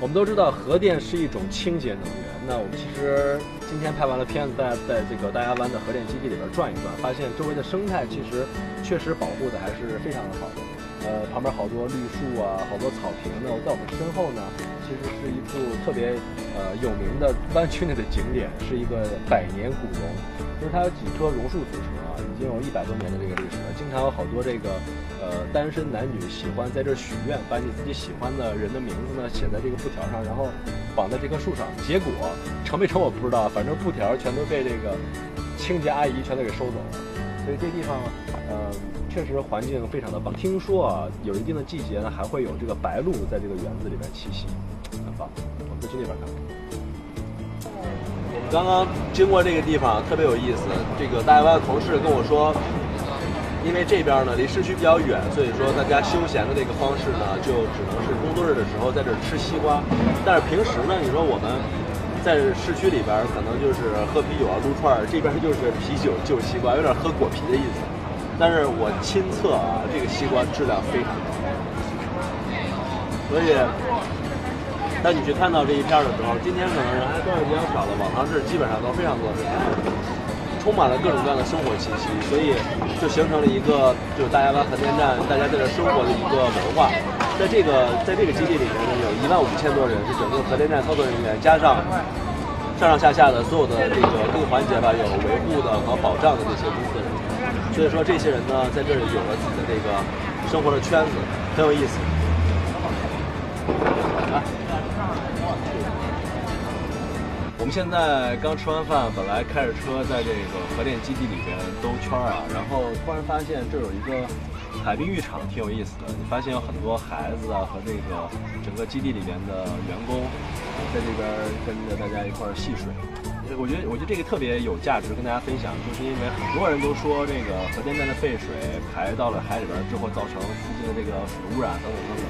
我们都知道核电是一种清洁能源。那我们其实今天拍完了片子，大家在这个大亚湾的核电基地里边转一转，发现周围的生态其实确实保护的还是非常的好的。呃，旁边好多绿树啊，好多草坪呢。在我们身后呢，其实是一处特别呃有名的湾区内的景点，是一个百年古榕，就是它有几棵榕树组成啊，已经有一百多年的这个历史了。经常有好多这个呃单身男女喜欢在这许愿，把你自己喜欢的人的名字呢写在这个布条上，然后绑在这棵树上。结果成没成我不知道，反正布条全都被这个清洁阿姨全都给收走了。所以这地方，呃。确实环境非常的棒。听说啊，有一定的季节呢，还会有这个白鹭在这个园子里边栖息，很棒。我们再去那边看。我们刚刚经过这个地方特别有意思。这个大亚湾的同事跟我说，因为这边呢离市区比较远，所以说大家休闲的这个方式呢，就只能是工作日的时候在这吃西瓜。但是平时呢，你说我们在市区里边可能就是喝啤酒啊、撸串儿，这边就是啤酒就西瓜，有点喝果啤的意思。但是我亲测啊，这个西瓜质量非常高，所以当你去看到这一片的时候，今天可能人还算是比较少的，往常是基本上都非常多的，充满了各种各样的生活气息，所以就形成了一个就是大亚湾核电站大家在这生活的一个文化。在这个在这个基地里面呢，有一万五千多人是整个核电站操作人员，加上上上下下的所有的这个各个环节吧，有维护的和保障的这些公司人员。所以说，这些人呢，在这里有了自己的这个生活的圈子，很有意思。来，我们现在刚吃完饭，本来开着车在这个核电基地里边兜圈啊，然后突然发现这有一个海滨浴场，挺有意思的。你发现有很多孩子啊和这个整个基地里边的员工在这边跟着大家一块儿戏水。我觉得，我觉得这个特别有价值，跟大家分享，就是因为很多人都说这个核电站的废水排到了海里边之后，造成附近的这个水污染等等等等。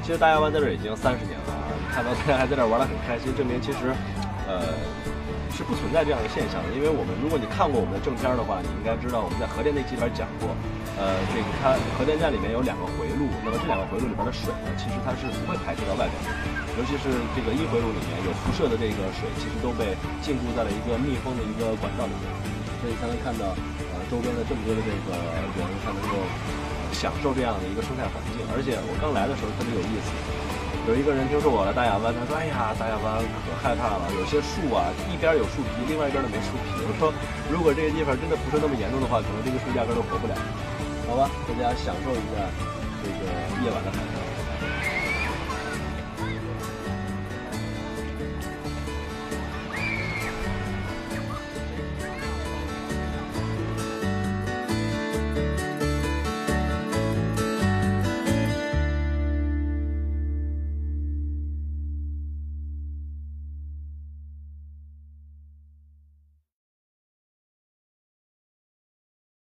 其实大亚湾在这已经三十年了，看到大家还在这玩得很开心，证明其实，呃，是不存在这样的现象的。因为我们，如果你看过我们的正片的话，你应该知道我们在核电那期里边讲过，呃，这个它核电站里面有两个回路，那么这两个回路里边的水呢，其实它是不会排射到外边的。尤其是这个一回路里面有辐射的这个水，其实都被禁锢在了一个密封的一个管道里面，所以才能看到呃周边的这么多的这个人才能够享受这样的一个生态环境。而且我刚来的时候特别有意思，有一个人听说我来大亚湾，他说：“哎呀，大亚湾可害怕了，有些树啊一边有树皮，另外一边都没树皮。”我说：“如果这个地方真的不是那么严重的话，可能这个树压根都活不了。”好吧，大家享受一下这个夜晚的海。